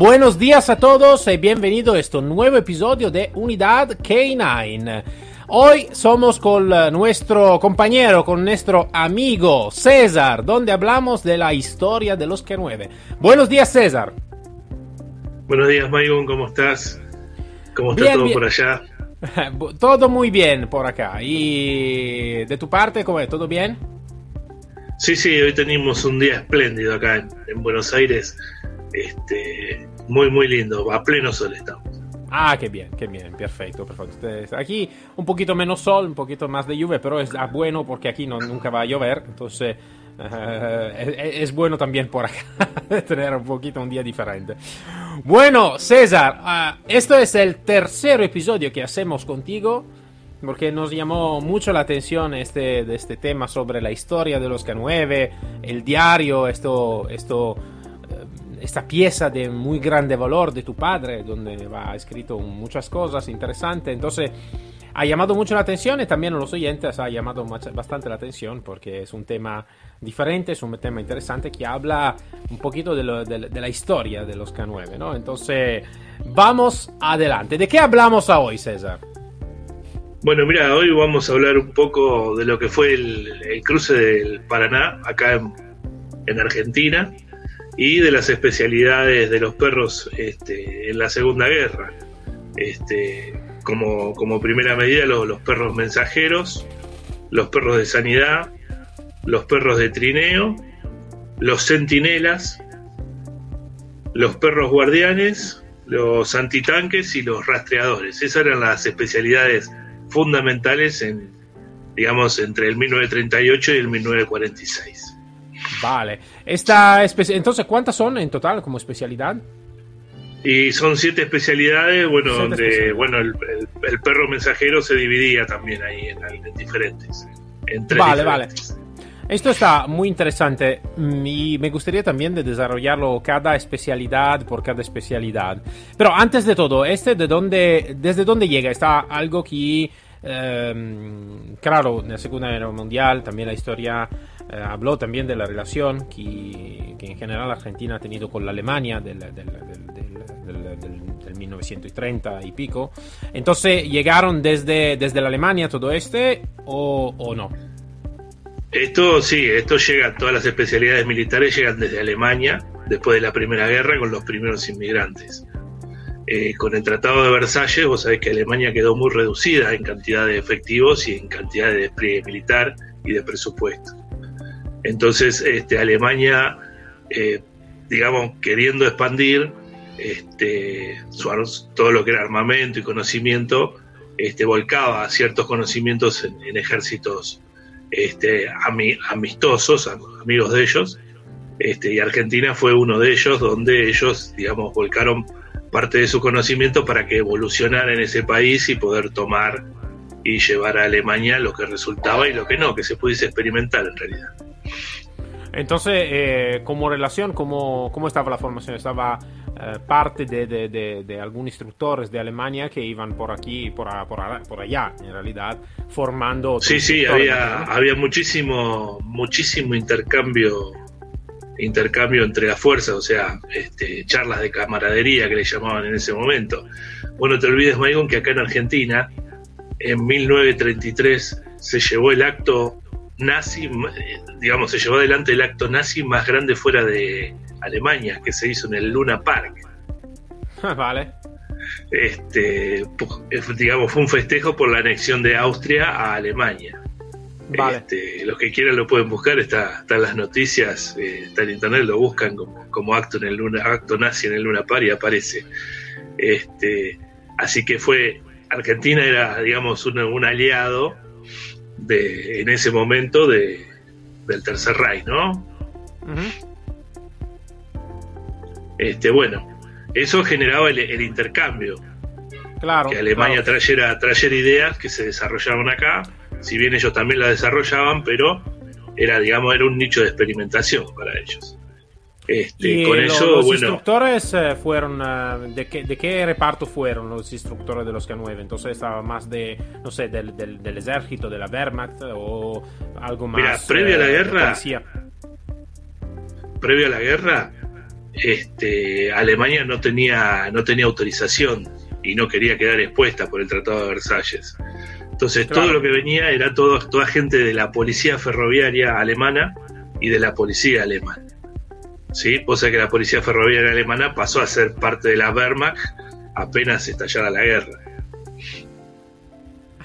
Buenos días a todos y bienvenido a este nuevo episodio de Unidad K9. Hoy somos con eh, nuestro compañero, con nuestro amigo César, donde hablamos de la historia de los K9. Buenos días, César. Buenos días, Maigon, ¿cómo estás? ¿Cómo está todo por allá? todo muy bien por acá. ¿Y de tu parte, cómo es? ¿Todo bien? Sí, sí, hoy tenemos un día espléndido acá en, Buenos Aires. Este, muy, muy lindo. A pleno sol estamos. Ah, qué bien, qué bien, perfecto, perfecto. Aquí un poquito menos sol, un poquito más de lluvia, pero es bueno porque aquí no, nunca va a llover, entonces eh, es, bueno también por acá tener un poquito un día diferente. Bueno, César, uh, esto es el tercer episodio que hacemos contigo porque nos llamó mucho la atención este, este tema sobre la historia de los K9, el diario, esto, esto esta pieza de muy grande valor de tu padre, donde va escrito muchas cosas interesantes. Entonces, ha llamado mucho la atención y también a los oyentes ha llamado bastante la atención porque es un tema diferente, es un tema interesante que habla un poquito de, la historia de los K9, ¿no? Entonces, vamos adelante. ¿De qué hablamos hoy, César? Bueno, mira, hoy vamos a hablar un poco de lo que fue el, cruce del Paraná acá en Argentina y de las especialidades de los perros este, en la Segunda Guerra. Este, como, como primera medida los, perros mensajeros, los perros de sanidad, los perros de trineo, los centinelas, los perros guardianes, los antitanques y los rastreadores. Esas eran las especialidades fundamentales en, digamos, entre el 1938 y el 1946. Vale. Esta Entonces, ¿cuántas son en total como especialidad? Y son siete especialidades, bueno, donde bueno el, perro mensajero se dividía también ahí en, diferentes. vale, vale. Esto está muy interesante mm, y me gustaría también de desarrollarlo cada especialidad por cada especialidad. Pero antes de todo, este de dónde, desde dónde llega, está algo que, eh, claro, en la Segunda Guerra Mundial también la historia eh, habló también de la relación que, en general Argentina ha tenido con la Alemania del, 1930 y pico. Entonces, ¿llegaron desde, desde la Alemania todo este o, o no? Esto sí, esto llega, todas las especialidades militares llegan desde Alemania, después de la Primera Guerra, con los primeros inmigrantes. Eh, con el Tratado de Versalles, vos sabés que Alemania quedó muy reducida en cantidad de efectivos y en cantidad de despliegue militar y de presupuesto. Entonces, este, Alemania, eh, digamos, queriendo expandir este, todo lo que era armamento y conocimiento, este, volcaba ciertos conocimientos en, ejércitos este, amistosos, amigos de ellos, este, y Argentina fue uno de ellos donde ellos, digamos, volcaron parte de su conocimiento para que evolucionara en ese país y poder tomar y llevar a Alemania lo que resultaba y lo que no, que se pudiese experimentar en realidad. Entonces, eh, como relación, ¿cómo, ¿cómo, estaba la formación? ¿Estaba eh, parte de, de, de, algunos instructores de Alemania que iban por aquí, por, por, por allá, en realidad, formando... Sí, sí, había, había muchísimo, muchísimo intercambio intercambio entre las fuerzas, o sea, este, charlas de camaradería que le llamaban en ese momento. Bueno, te olvides, Maicon, que acá en Argentina, en 1933, se llevó el acto nazi, digamos, se llevó adelante el acto nazi más grande fuera de Alemania, que se hizo en el Luna Park. vale. Este, digamos, fue un festejo por la anexión de Austria a Alemania. Vale. Este, los que quieran lo pueden buscar, está, están las noticias, eh, está en internet, lo buscan como, acto en el Luna, acto nazi en el Luna Park y aparece. Este, así que fue, Argentina era, digamos, un aliado de, en ese momento de, del Tercer Reich, ¿no? Este, bueno, eso generaba el, intercambio. Claro. Que Alemania Trayera, trayera ideas que se desarrollaban acá, si bien ellos también las desarrollaban, pero era, digamos, era un nicho de experimentación para ellos. Este, con eso, los instructores eh, fueron, eh, de, qué, ¿de qué reparto fueron los instructores de los K9? Entonces estaba más de, no sé, del, del, ejército, de la Wehrmacht o algo más. Mira, previo a la eh, guerra, previo a la guerra, este, Alemania no tenía, no tenía autorización y no quería quedar expuesta por el Tratado de Versalles. Entonces todo lo que venía era todo, toda gente de la policía ferroviaria alemana y de la policía alemana. ¿Sí? Cosa que la policía ferroviaria alemana pasó a ser parte de la Wehrmacht apenas estallara la guerra.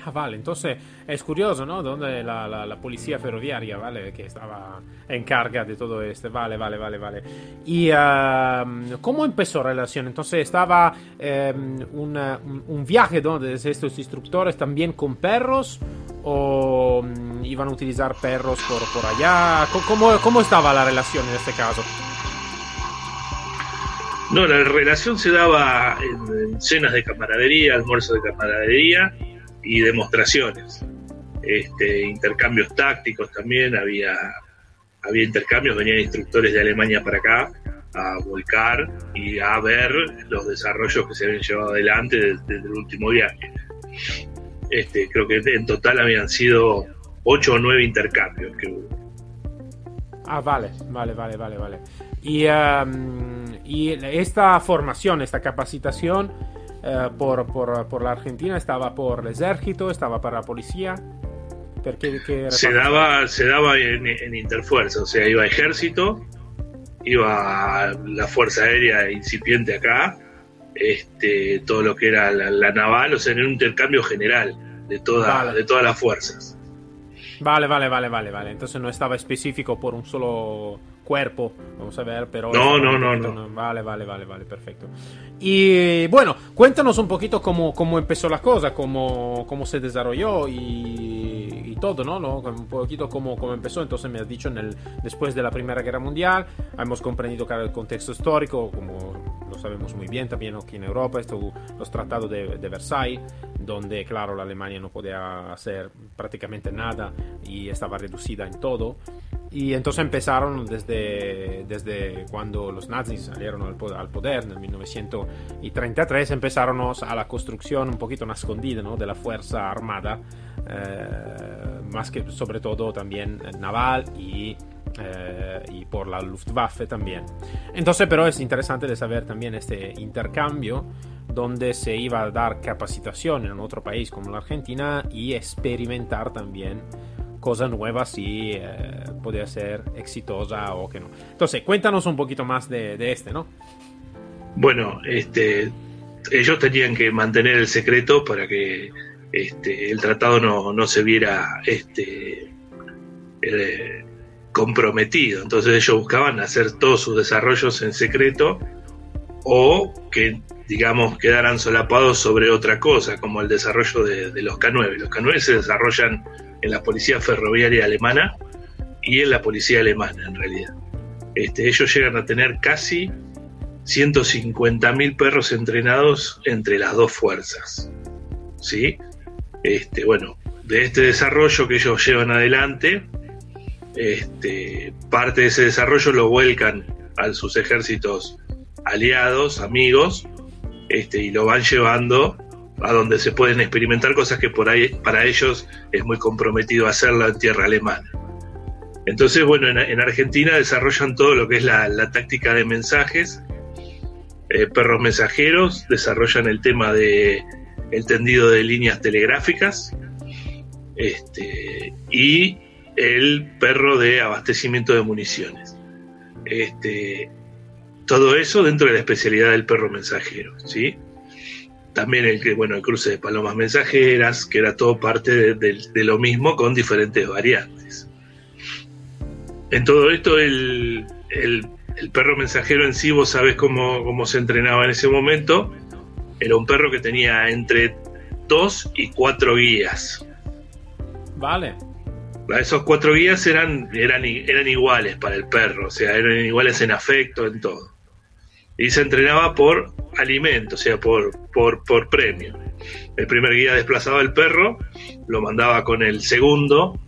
Ah, vale, entonces es curioso, ¿no? Donde la, la, policía ferroviaria, ¿vale? Que estaba en carga de todo esto, vale, vale, vale, vale. ¿Y uh, cómo empezó la relación? Entonces estaba um, un, viaje donde estos instructores también con perros o um, iban a utilizar perros por, por allá? ¿Cómo, ¿Cómo estaba la relación en este caso? No, la relación se daba en, cenas de camaradería, almuerzos de camaradería y demostraciones. Este, intercambios tácticos también, había, había intercambios, venían instructores de Alemania para acá a volcar y a ver los desarrollos que se habían llevado adelante desde, el último viaje. Este, creo que en total habían sido ocho o nueve intercambios que hubo. Ah, vale, vale, vale, vale, vale. Y, um, y esta formación, esta capacitación uh, por, por, por, la Argentina estaba por el ejército, estaba para la policía. Qué, se, daba, se daba en, en interfuerza, o sea, iba ejército, iba la Fuerza Aérea incipiente acá, este, todo lo que era la, naval, o sea, en un intercambio general de, toda, de todas las fuerzas. Vale, vale, vale, vale, vale. Entonces no estaba específico por un solo cuerpo, vamos a ver, pero... No, no, no, no, Vale, vale, vale, vale, perfecto. Y bueno, cuéntanos un poquito cómo, cómo empezó la cosa, cómo, cómo se desarrolló y, todo, ¿no? ¿no? Un poquito cómo, cómo empezó. Entonces me has dicho, en el, después de la Primera Guerra Mundial, hemos comprendido el contexto histórico, como lo sabemos muy bien también aquí en Europa, esto, los tratados de, de Versailles, donde, claro, la Alemania no podía hacer prácticamente nada y estaba reducida en todo. Y entonces empezaron desde, desde cuando los nazis salieron al poder, en 1933, empezaron a la construcción un poquito escondida ¿no? de la fuerza armada, más que sobre todo también naval y, eh, y por la Luftwaffe también. Entonces pero es interesante de saber también este intercambio donde se iba a dar capacitación en otro país como la Argentina y experimentar también cosa nueva si eh, podía ser exitosa o que no. Entonces, cuéntanos un poquito más de, este, ¿no? Bueno, este, ellos tenían que mantener el secreto para que este, el tratado no, se viera este, eh, comprometido. Entonces ellos buscaban hacer todos sus desarrollos en secreto o que, digamos, quedaran solapados sobre otra cosa, como el desarrollo de, de los K9. Los K9 se desarrollan en la policía ferroviaria alemana y en la policía alemana, en realidad. Este, ellos llegan a tener casi 150.000 perros entrenados entre las dos fuerzas. ¿Sí? Este, bueno, de este desarrollo que ellos llevan adelante, este, parte de ese desarrollo lo vuelcan a sus ejércitos aliados, amigos, este, y lo van llevando a donde se pueden experimentar cosas que por ahí para ellos es muy comprometido hacerla en tierra alemana. Entonces, bueno, en, Argentina desarrollan todo lo que es la, táctica de mensajes, eh, perros mensajeros, desarrollan el tema de el tendido de líneas telegráficas este, y el perro de abastecimiento de municiones. Este, todo eso dentro de la especialidad del perro mensajero, ¿sí? También el, bueno, el cruce de palomas mensajeras, que era todo parte de, lo mismo con diferentes variantes. En todo esto, el, perro mensajero en sí, vos sabés cómo, cómo, se entrenaba en ese momento. Era un perro que tenía entre dos y cuatro guías. Vale. Esos cuatro guías eran, eran, eran iguales para el perro, o sea, eran iguales en afecto, en todo. y se entrenaba por alimento, o sea, por, por, por premio. El primer guía desplazaba al perro, lo mandaba con el segundo,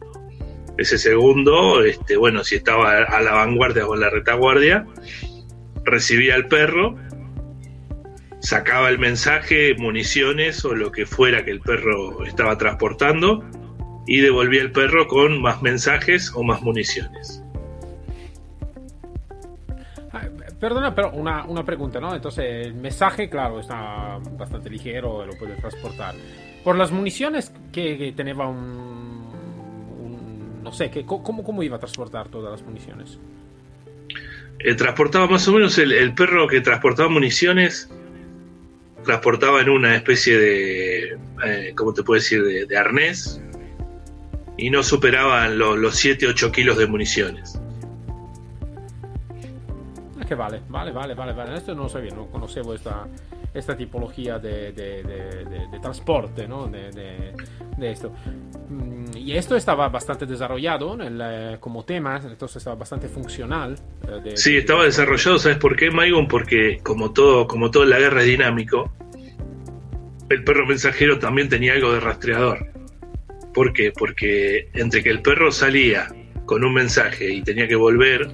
ese segundo, este, bueno, si estaba a la vanguardia o en la retaguardia, recibía al perro, sacaba el mensaje, municiones o lo que fuera que el perro estaba transportando y devolvía el perro con más mensajes o más municiones. Perdona, pero una, una, pregunta, ¿no? Entonces, el mensaje, claro, está bastante ligero, lo puede transportar. Por las municiones que, que tenía un, No sé, que, ¿cómo, ¿cómo iba a transportar todas las municiones? Eh, transportaba más o menos el, el, perro que transportaba municiones, transportaba en una especie de, eh, ¿cómo te puedo decir?, de, de arnés, y no superaban lo, los 7-8 kilos de municiones que vale, vale, vale, vale, vale. Esto no lo sabía, no conocía esta, esta tipología de, de, de, de transporte, ¿no? De, esto. Mm, y esto estaba bastante desarrollado en el, como tema, entonces estaba bastante funcional. Eh, sí, estaba desarrollado, ¿sabes por qué, Maigon? Porque como todo, como todo en la guerra es dinámico, el perro mensajero también tenía algo de rastreador. ¿Por qué? Porque entre que el perro salía con un mensaje y tenía que volver,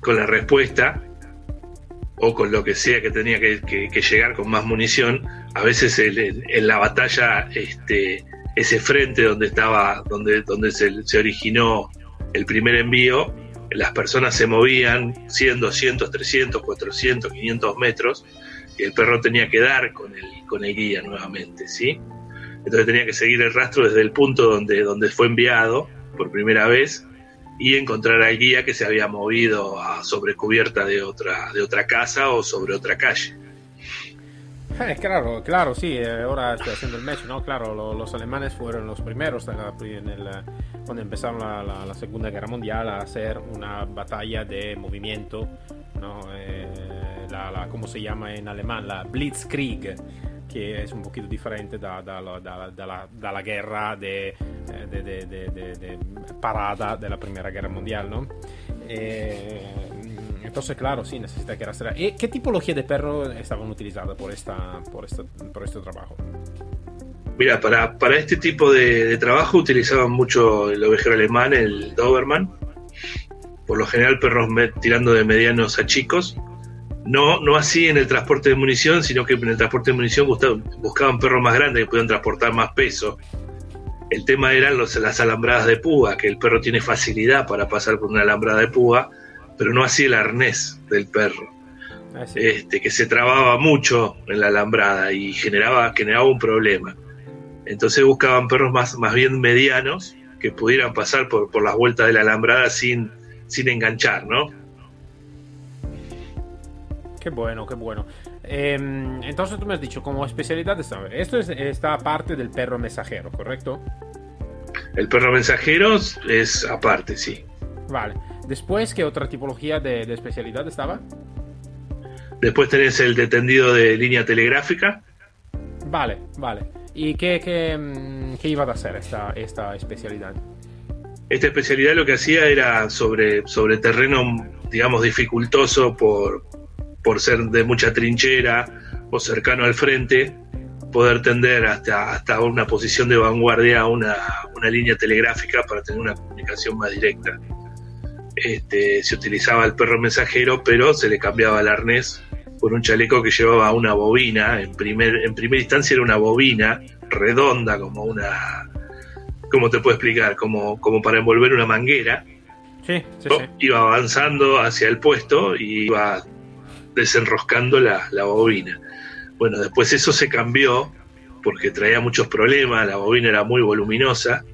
con la respuesta o con lo que sea que tenía que, llegar con más munición, a veces en la batalla este, ese frente donde estaba, donde, donde se, originó el primer envío, las personas se movían 100, 200, 300, 400, 500 metros el perro tenía que dar con el, con el guía nuevamente, ¿sí? Entonces tenía que seguir el rastro desde el punto donde, donde fue enviado por primera vez y encontrar al guía que se había movido sobre cubierta de otra, de otra casa o sobre otra calle. Eh, claro, claro, sí, eh, ahora estoy haciendo el match, ¿no? Claro, los alemanes fueron los primeros en el, cuando empezaron la, Segunda Guerra Mundial a hacer una batalla de movimiento, ¿no? Eh, la, ¿Cómo se llama en alemán? La Blitzkrieg che è un pochino differente da, da, da, dalla, dalla, guerra de, de, de, de, parada de la Primera Guerra Mundial, ¿no? Eh, entonces, claro, sí, necesita que rastrear. ¿Y qué tipología de perro estaban utilizadas por, esta, por, esta, por este trabajo? Mira, para, para este tipo de, trabajo utilizaban mucho el ovejero alemán, el Doberman. Por lo general, perros tirando de medianos a chicos no, no así en el transporte de munición, sino que en el transporte de munición buscaban, buscaban perros más grandes que pudieran transportar más peso. El tema eran los, las alambradas de púa, que el perro tiene facilidad para pasar por una alambrada de púa, pero no así el arnés del perro. Ah, este, que se trababa mucho en la alambrada y generaba, generaba un problema. Entonces buscaban perros más, más bien medianos que pudieran pasar por, por las vueltas de la alambrada sin, sin enganchar, ¿no? Qué bueno, qué bueno. Em, entonces tú me has dicho, como especialidad, esto es esta parte del perro mensajero, ¿correcto? El perro mensajero es aparte, sí. Vale. Después, ¿qué otra tipología de, especialidad estaba? Después tenés el detendido de línea telegráfica. Vale, vale. ¿Y qué, qué, mm, qué iba a hacer esta, esta especialidad? Esta especialidad lo que hacía era sobre, sobre terreno, digamos, dificultoso por, por ser de mucha trinchera o cercano al frente, poder tender hasta, hasta una posición de vanguardia, una, una línea telegráfica para tener una comunicación más directa. Este, se utilizaba el perro mensajero, pero se le cambiaba el arnés por un chaleco que llevaba una bobina. En, primer, en primera instancia era una bobina redonda, como una. ¿Cómo te puedo explicar? Como, como para envolver una manguera. Sí, sí, sí. Iba avanzando hacia el puesto y iba desenroscando la, bobina. Bueno, después eso se cambió porque traía muchos problemas, la bobina era muy voluminosa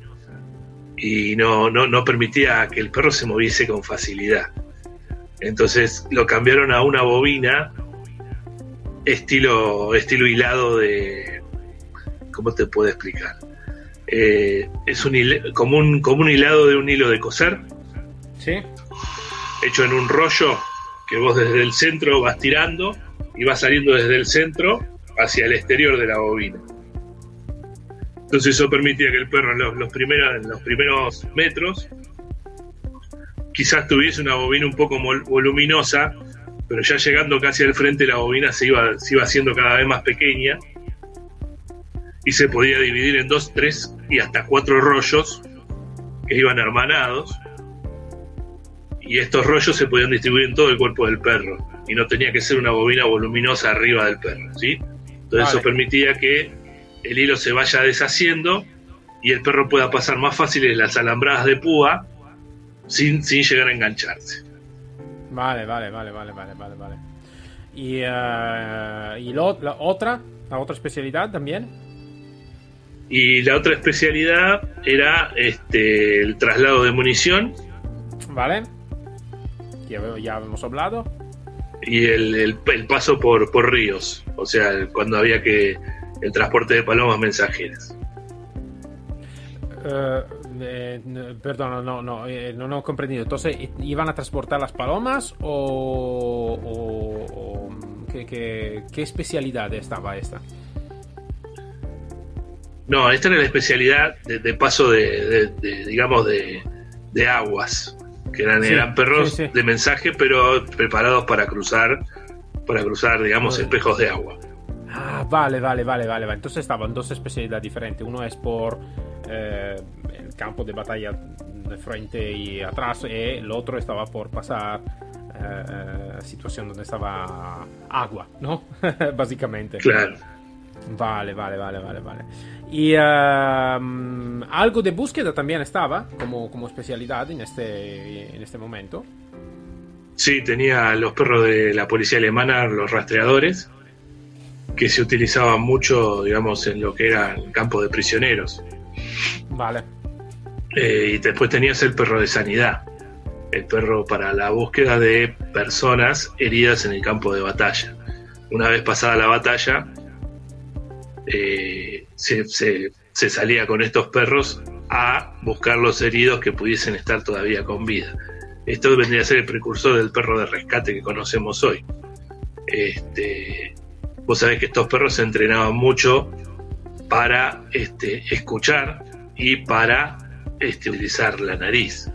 y no, no, no permitía que el perro se moviese con facilidad. Entonces lo cambiaron a una bobina estilo, estilo hilado de... ¿Cómo te puedo explicar? Eh, es un como, un, como un hilado de un hilo de coser. Sí. Hecho en un rollo que vos desde el centro vas tirando y vas saliendo desde el centro hacia el exterior de la bobina. Entonces eso permitía que el perro en los, primeros, los primeros metros quizás tuviese una bobina un poco voluminosa pero ya llegando casi al frente la bobina se iba, se iba haciendo cada vez más pequeña y se podía dividir en dos, tres y hasta cuatro rollos que iban hermanados y estos rollos se podían distribuir en todo el cuerpo del perro y no tenía que ser una bobina voluminosa arriba del perro, ¿sí? Entonces eso permitía que el hilo se vaya deshaciendo y el perro pueda pasar más fáciles las alambradas de púa sin, sin llegar a engancharse. Vale, vale, vale, vale, vale, vale, vale. ¿Y, uh, y lo, la otra? ¿La otra especialidad también? Y la otra especialidad era este, el traslado de munición. Vale. Ya, ya hemos hablado. Y el, el, el paso por, por ríos. O sea, cuando había que. El transporte de palomas mensajeras. Uh, eh, perdón, no, no, eh, no, no, he comprendido. Entonces, ¿iban a transportar las palomas o, o, o ¿qué, qué, qué, especialidad estaba esta? No, esta era la especialidad de, de paso de, de, de, digamos, de, aguas, que eran, sí, eran perros sí, sí. de mensaje, pero preparados para cruzar, para cruzar, digamos, vale. espejos de agua. Ah, vale, vale, vale, vale. Entonces estaban dos especialidades diferentes. Uno es por eh, el campo de batalla de frente y atrás, y el otro estaba por pasar eh, situación donde estaba agua, ¿no? Básicamente. Claro. Vale, vale, vale, vale, vale. Y uh, algo de búsqueda también estaba como, como especialidad en este, en este momento. Sí, tenía los perros de la policía alemana, los rastreadores, que se utilizaban mucho, digamos, en lo que era el campo de prisioneros. Vale. Eh, y después tenías el perro de sanidad, el perro para la búsqueda de personas heridas en el campo de batalla. Una vez pasada la batalla, eh, se, se, se, salía con estos perros a buscar los heridos que pudiesen estar todavía con vida. Esto vendría a ser el precursor del perro de rescate que conocemos hoy. Este, vos sabés que estos perros se entrenaban mucho para este, escuchar y para este, utilizar la nariz.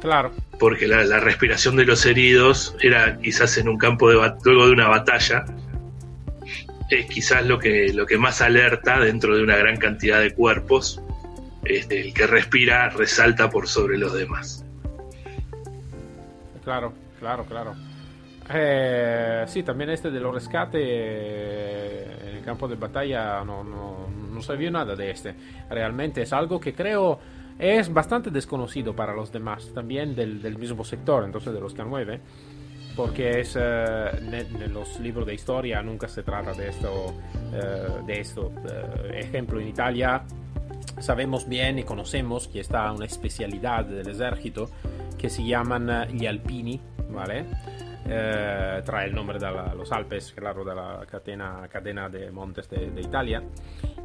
Claro. Porque la, la, respiración de los heridos era quizás en un campo de luego de una batalla es quizás lo que, lo que más alerta dentro de una gran cantidad de cuerpos. Este, el que respira resalta por sobre los demás. Claro, claro, claro. Eh, sí, también este de los rescates eh, en el campo de batalla no, no, no sabía nada de este. Realmente es algo que creo es bastante desconocido para los demás, también del, del mismo sector, entonces de los K9 porque es en los libros de historia nunca se trata de esto, uh, de esto. Uh, ejemplo, en Italia sabemos bien y conocemos que está una especialidad del ejército que se llaman gli alpini, ¿vale? Eh, trae el nombre de los Alpes, claro, de la cadena, cadena de montes de, de Italia.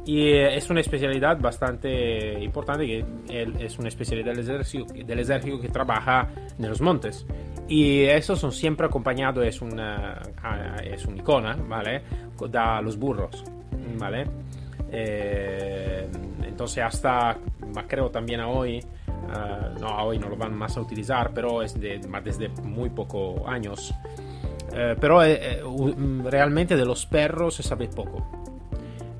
Y eh, es una especialidad bastante importante, que es una especialidad del ejército, del ejército que trabaja en los montes. Y eso son siempre acompañado, es una, ah, es una icona, ¿vale? Da los burros, ¿vale? Eh, entonces hasta, creo también a hoy, uh, no, a hoy no lo van más a utilizar, pero es de, desde muy pocos años. Uh, pero eh, realmente de los perros se sabe poco.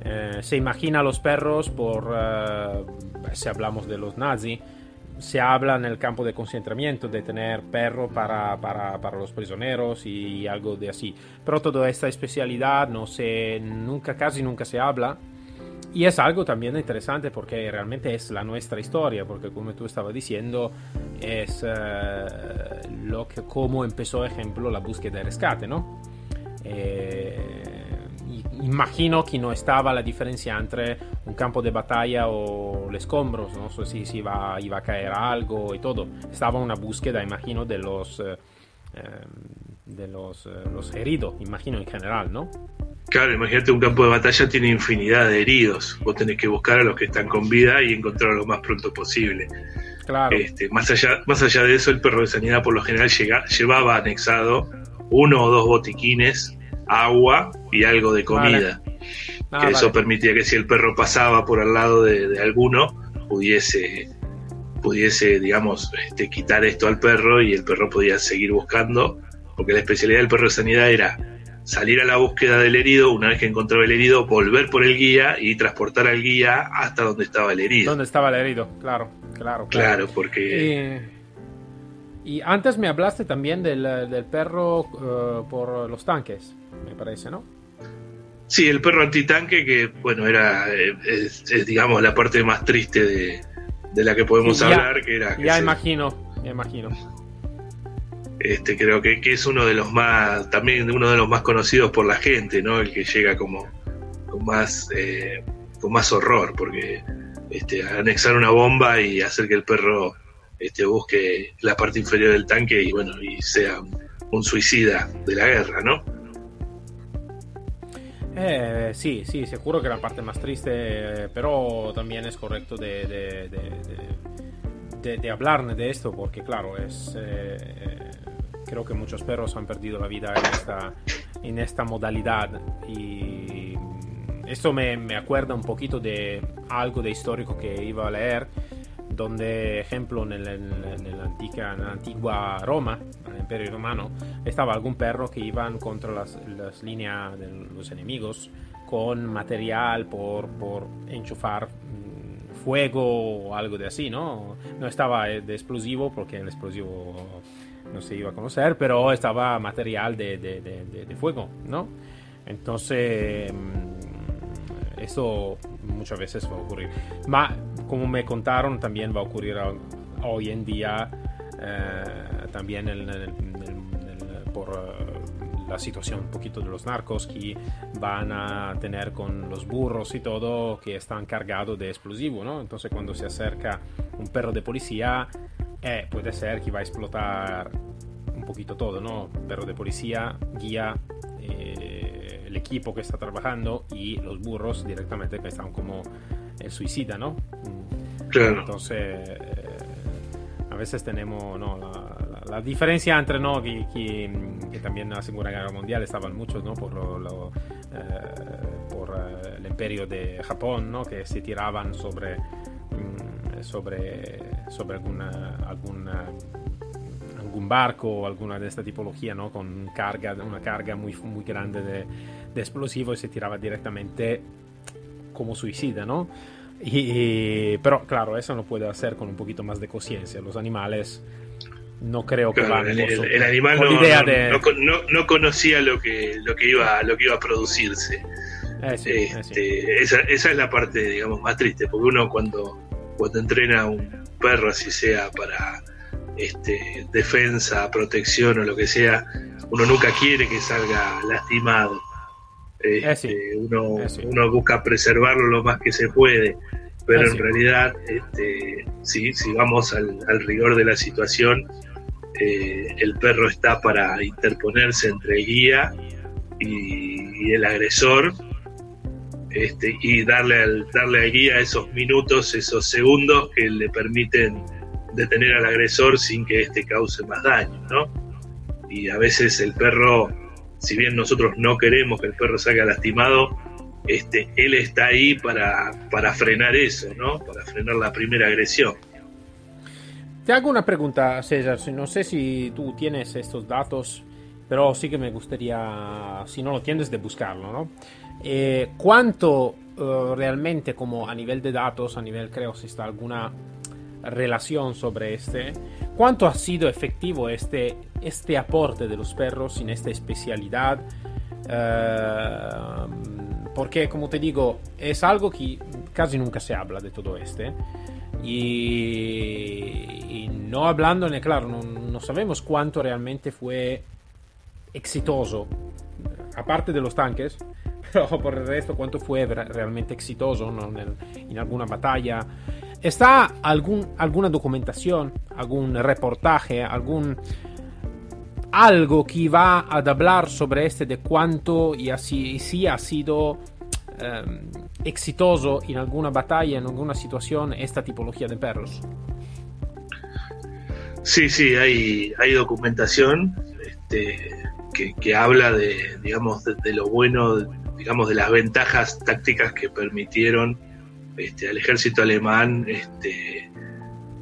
Eh, se imagina a los perros por, uh, si hablamos de los nazis, se habla en el campo de concentramiento de tener perro para, para, para, los prisioneros y algo de así. Pero toda esta especialidad no se, nunca, casi nunca se habla. Y es algo también interesante porque realmente es la nuestra historia, porque como tú estabas diciendo, es uh, lo que, cómo empezó, ejemplo, la búsqueda de rescate, ¿no? Eh, imagino que no estaba la diferencia entre un campo de batalla o los escombros, no sé si, si iba, iba, a caer algo y todo. Estaba una búsqueda, imagino, de los, eh, de los, eh, los heridos, imagino en general, ¿no? Claro, imagínate un campo de batalla tiene infinidad de heridos. Vos tenés que buscar a los que están con vida y encontrarlos lo más pronto posible. Claro. Este, más, allá, más allá de eso, el perro de sanidad por lo general llega, llevaba anexado uno o dos botiquines agua y algo de comida. Vale. Ah, que eso vale. permitía que si el perro pasaba por al lado de, de alguno, pudiese, pudiese, digamos, este, quitar esto al perro y el perro podía seguir buscando porque la especialidad del perro de sanidad era salir a la búsqueda del herido, una vez que encontraba el herido, volver por el guía y transportar al guía hasta donde estaba el herido. Donde estaba el herido, claro, claro. Claro, porque... y antes me hablaste también del, del perro eh, por los tanques, me parece, ¿no? Sí, el perro antitanque, que bueno, era, eh, es, digamos, la parte más triste de, de la que podemos hablar, que era... ya imagino, ya imagino. Este, creo que, que, es uno de los más, también uno de los más conocidos por la gente, ¿no? El que llega como con más, eh, con más horror, porque este, anexar una bomba y hacer que el perro este, busque la parte inferior del tanque y bueno, y sea un, suicida de la guerra, ¿no? Eh, sí, sí, seguro que la parte más triste, pero también es correcto de, de, de, esto, porque claro, es... Eh, creo que muchos perros han perdido la vida en esta, en esta modalidad. Y esto me, me acuerda un poquito de algo de histórico que iba a leer donde, ejemplo, en, la antica, en la antigua Roma, en el Imperio Romano, estaba algún perro que iban contra las, líneas de los enemigos con material por, por enchufar mm, fuego o algo de así, ¿no? No estaba de explosivo porque el explosivo no se iba a conocer, pero estaba material de, de, fuego, ¿no? Entonces, mm, eso muchas veces va a ocurrir. Ma, como me contaron, también va a ocurrir hoy en día, eh, también por eh, la situación un poquito de los narcos que van a tener con los burros y todo que están cargados de explosivo, ¿no? Entonces cuando se acerca un perro de policía eh, puede ser que va a explotar un poquito todo, ¿no? Perro de policía, guía, eh, el equipo que está trabajando y los burros directamente que están como el suicida, ¿no? Mm. Claro. Entonces, eh, a veces tenemos ¿no? la, diferencia entre no que, que, también en la Segunda Guerra Mundial estaban muchos, ¿no? Por, lo, por el imperio de Japón, ¿no? Que se tiraban sobre sobre, sobre alguna, alguna, algún barco o alguna de esta tipología, ¿no? Con carga, una carga muy, muy grande de, de explosivo y se tiraba directamente como suicida, ¿no? Y, pero claro, eso no puede hacer con un poquito más de conciencia. Los animales no creo que van el, el, animal no, no, no, conocía lo que, lo que iba lo que iba a producirse. Eh, eh, este, esa, esa, es la parte, digamos, más triste, porque uno cuando, cuando entrena un perro, así sea para este, defensa, protección o lo que sea, uno nunca quiere que salga lastimado. Este, uno, uno, busca preservarlo lo más que se puede, pero en realidad, este, si, si vamos al, rigor de la situación, eh, el perro está para interponerse entre el guía y el agresor este, y darle al, darle al guía esos minutos, esos segundos que le permiten detener al agresor sin que éste cause más daño, ¿no? Y a veces el perro, si bien nosotros no queremos que el perro salga lastimado, este, él está ahí para, para frenar eso, ¿no? Para frenar la primera agresión. Te hago una pregunta, César. No sé si tú tienes estos datos, pero sí que me gustaría, si no lo tienes, de buscarlo, ¿no? Eh, ¿Cuánto eh, realmente como a nivel de datos, a nivel creo si está alguna relación sobre este, cuánto ha sido efectivo este, este aporte de los perros en esta especialidad? Eh, porque como te digo, es algo que casi nunca se habla de todo este. Y, no hablando, claro, no, no sabemos cuánto realmente fue exitoso, aparte de los tanques, pero por el resto cuánto fue realmente exitoso en, alguna batalla. ¿Está algún, alguna documentación, algún reportaje, algún algo que va a hablar sobre este de cuánto y así sí ha sido em, exitoso en alguna batalla, en alguna situación esta tipología de perros? Sí, sí, hay, hay documentación este, que, habla de, digamos, de, lo bueno, digamos, de las ventajas tácticas que permitieron este, al ejército alemán este,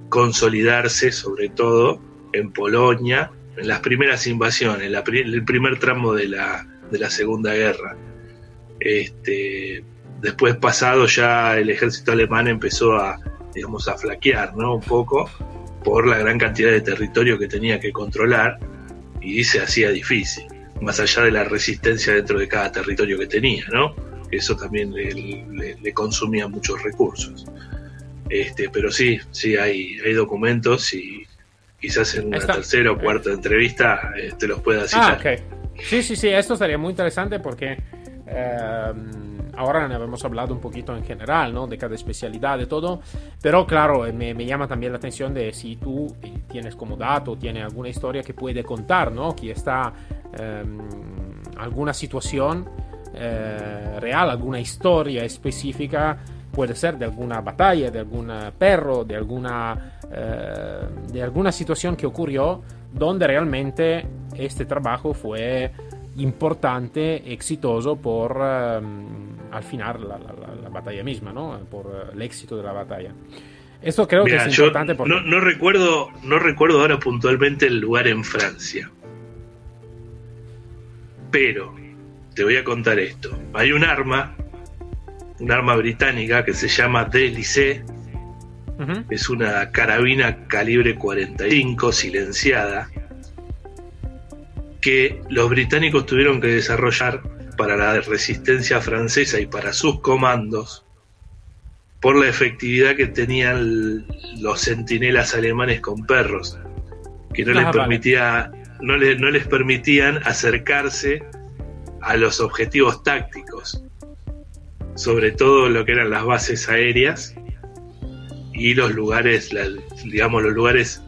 consolidarse, sobre todo en Polonia en las primeras invasiones, en el primer tramo de la, de la Segunda Guerra. Este, después pasado ya el ejército alemán empezó a, digamos, a flaquear, ¿no? Un poco por la gran cantidad de territorio que tenía que controlar y se hacía difícil, más allá de la resistencia dentro de cada territorio que tenía, ¿no? Eso también le, consumía muchos recursos. Este, pero sí, sí hay, hay documentos y quizás en una tercera o cuarta entrevista eh, te los pueda citar. Ah, Sí, sí, sí, esto sería muy interesante porque eh, ahora hemos hablado un poquito en general, ¿no? De cada especialidad, de todo, pero claro, eh, me, llama también la atención de si tú eh, tienes como dato, tienes alguna historia que puede contar, ¿no? Que está em, alguna situación eh, real, alguna historia específica, puede ser de alguna batalla, de algún perro, de alguna, de alguna situación que ocurrió donde realmente este trabajo fue importante, exitoso por al final la, la, la, batalla misma, ¿no? Por el éxito de la batalla. Esto creo que es importante porque... no, no, recuerdo, no recuerdo ahora puntualmente el lugar en Francia. Pero te voy a contar esto. Hay un arma, un arma británica que se llama. Uh -huh. Es una carabina calibre 45 silenciada que los británicos tuvieron que desarrollar para la resistencia francesa y para sus comandos por la efectividad que tenían los centinelas alemanes con perros, que no, les, permitía, no, les, no les permitían acercarse a los objetivos tácticos, sobre todo lo que eran las bases aéreas y los lugares, digamos, los lugares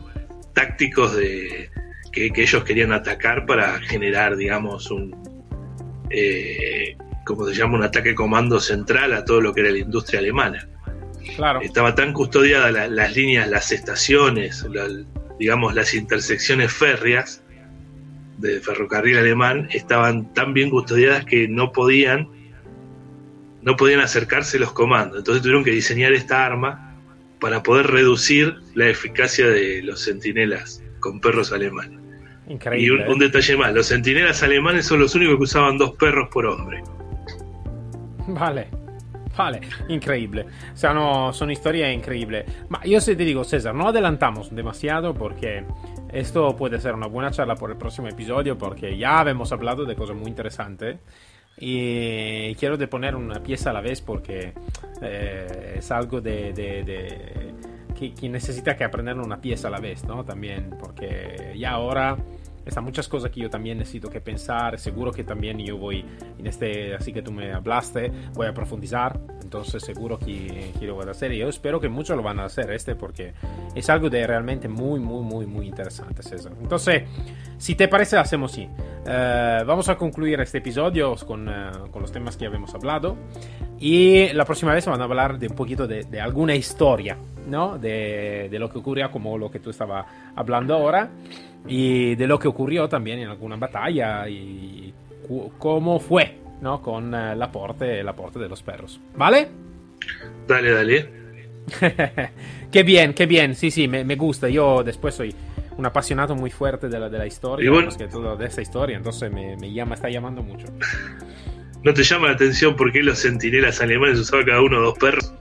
tácticos de, que, ellos querían atacar para generar, digamos, un, eh, como se llama, un ataque comando central a todo lo que era la industria alemana. Claro. Estaba tan custodiada las líneas, las estaciones, digamos, las intersecciones férreas del ferrocarril alemán estaban tan bien custodiadas que no podían no podían acercarse los comandos. Entonces tuvieron que diseñar esta arma para poder reducir la eficacia de los centinelas con perros alemanes. Increíble. Y un, un, ¿eh? detalle más, los centinelas alemanes son los únicos que usaban dos perros por hombre. Vale, vale, increíble. O sea, no, son historias increíbles. Ma yo sí te digo, César, no adelantamos demasiado porque esto puede ser una buena charla por el próximo episodio porque ya hemos hablado de cosas muy interesantes. Y quiero poner una pieza a la vez porque eh, es algo de, de, de que, que, necesita que aprender una pieza a la vez, ¿no? También, porque ya ahora están muchas cosas que yo también necesito que pensar. Seguro que también yo voy, en este, así que tú me hablaste, voy a profundizar. Entonces, seguro que, que lo voy a hacer. Y yo espero que muchos lo van a hacer, este, porque es algo de realmente muy, muy, muy, muy interesante, César. Entonces, si te parece, hacemos así. Uh, vamos a concluir este episodio con, uh, con, los temas que habíamos hablado. Y la próxima vez vamos a hablar de un poquito de, de alguna historia, ¿no? De, de, lo que ocurrió, como lo que tú estabas hablando ahora. Y de lo que ocurrió también en alguna batalla. Y cómo fue, ¿no? Con uh, la porte, la porte de los perros. ¿Vale? Dale, dale. qué bien, qué bien. Sí, sí, me, me gusta. Yo después soy un apasionado muy fuerte de la, de la historia, bueno, que todo de esta historia, entonces me, me, llama, está llamando mucho. ¿No te llama la atención por qué los centinelas alemanes usaban cada uno dos perros?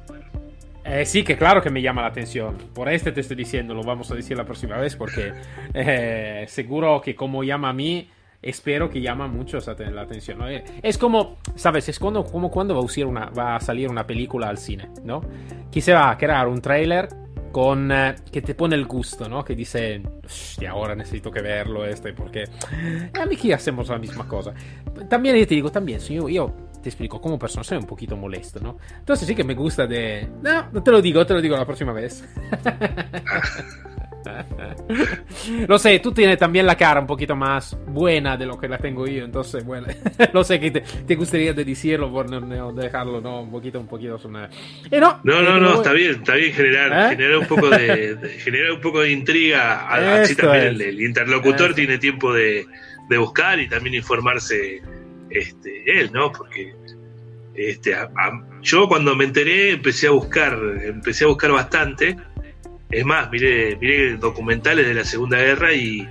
Eh, sí, que claro que me llama la atención. Por este te estoy diciendo, lo vamos a decir la próxima vez, porque eh, seguro que como llama a mí, espero que llama mucho la atención. ¿no? Es como, ¿sabes? Es como, como cuando va a, usar una, va a salir una película al cine, ¿no? Que se va a crear un trailer con eh, que te pone el gusto, ¿no? Que dice, hostia, ahora necesito que verlo este, porque aquí hacemos la misma cosa. También yo te digo, también, yo, yo te explico, como persona soy un poquito molesto, ¿no? Entonces sí que me gusta de... No, no te lo digo, te lo digo la próxima vez. lo sé, tú tienes también la cara un poquito más buena de lo que la tengo yo, entonces, bueno, lo sé que te, te gustaría de decirlo por no, no, dejarlo, ¿no? Un poquito, un poquito sonar. Eh, no, no, no, no, está bien, está bien generar, ¿Eh? generar un poco de, de, generar un poco de intriga, así también el, el, interlocutor Esto. tiene tiempo de, de, buscar y también informarse este, él, ¿no? Porque este, a, a, yo cuando me enteré empecé a buscar, empecé a buscar bastante es más, miré, miré documentales de la Segunda Guerra y,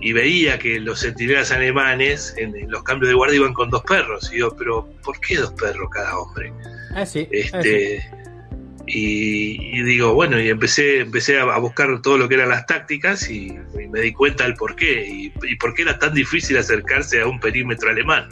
y veía que los centinelas alemanes en, los cambios de guardia iban con dos perros. Y yo, pero ¿por qué dos perros cada hombre? Eh, sí, este, eh, y, digo, bueno, y empecé, empecé a, buscar todo lo que eran las tácticas y, me di cuenta del por qué y, y por qué era tan difícil acercarse a un perímetro alemán.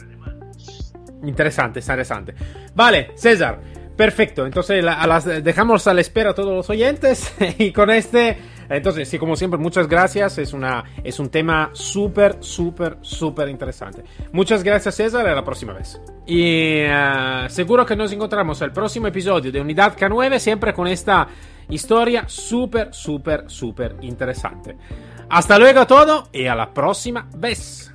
Interesante, interesante. Vale, César. Perfecto, entonces a las, dejamos a la espera a todos los oyentes y con este, entonces sí, como siempre, muchas gracias, es, una, es un tema súper, súper, súper interesante. Muchas gracias César, a la próxima vez. Y uh, seguro que nos encontramos el próximo episodio de Unidad K9, siempre con esta historia súper, súper, súper interesante. Hasta luego a todo y a la próxima vez.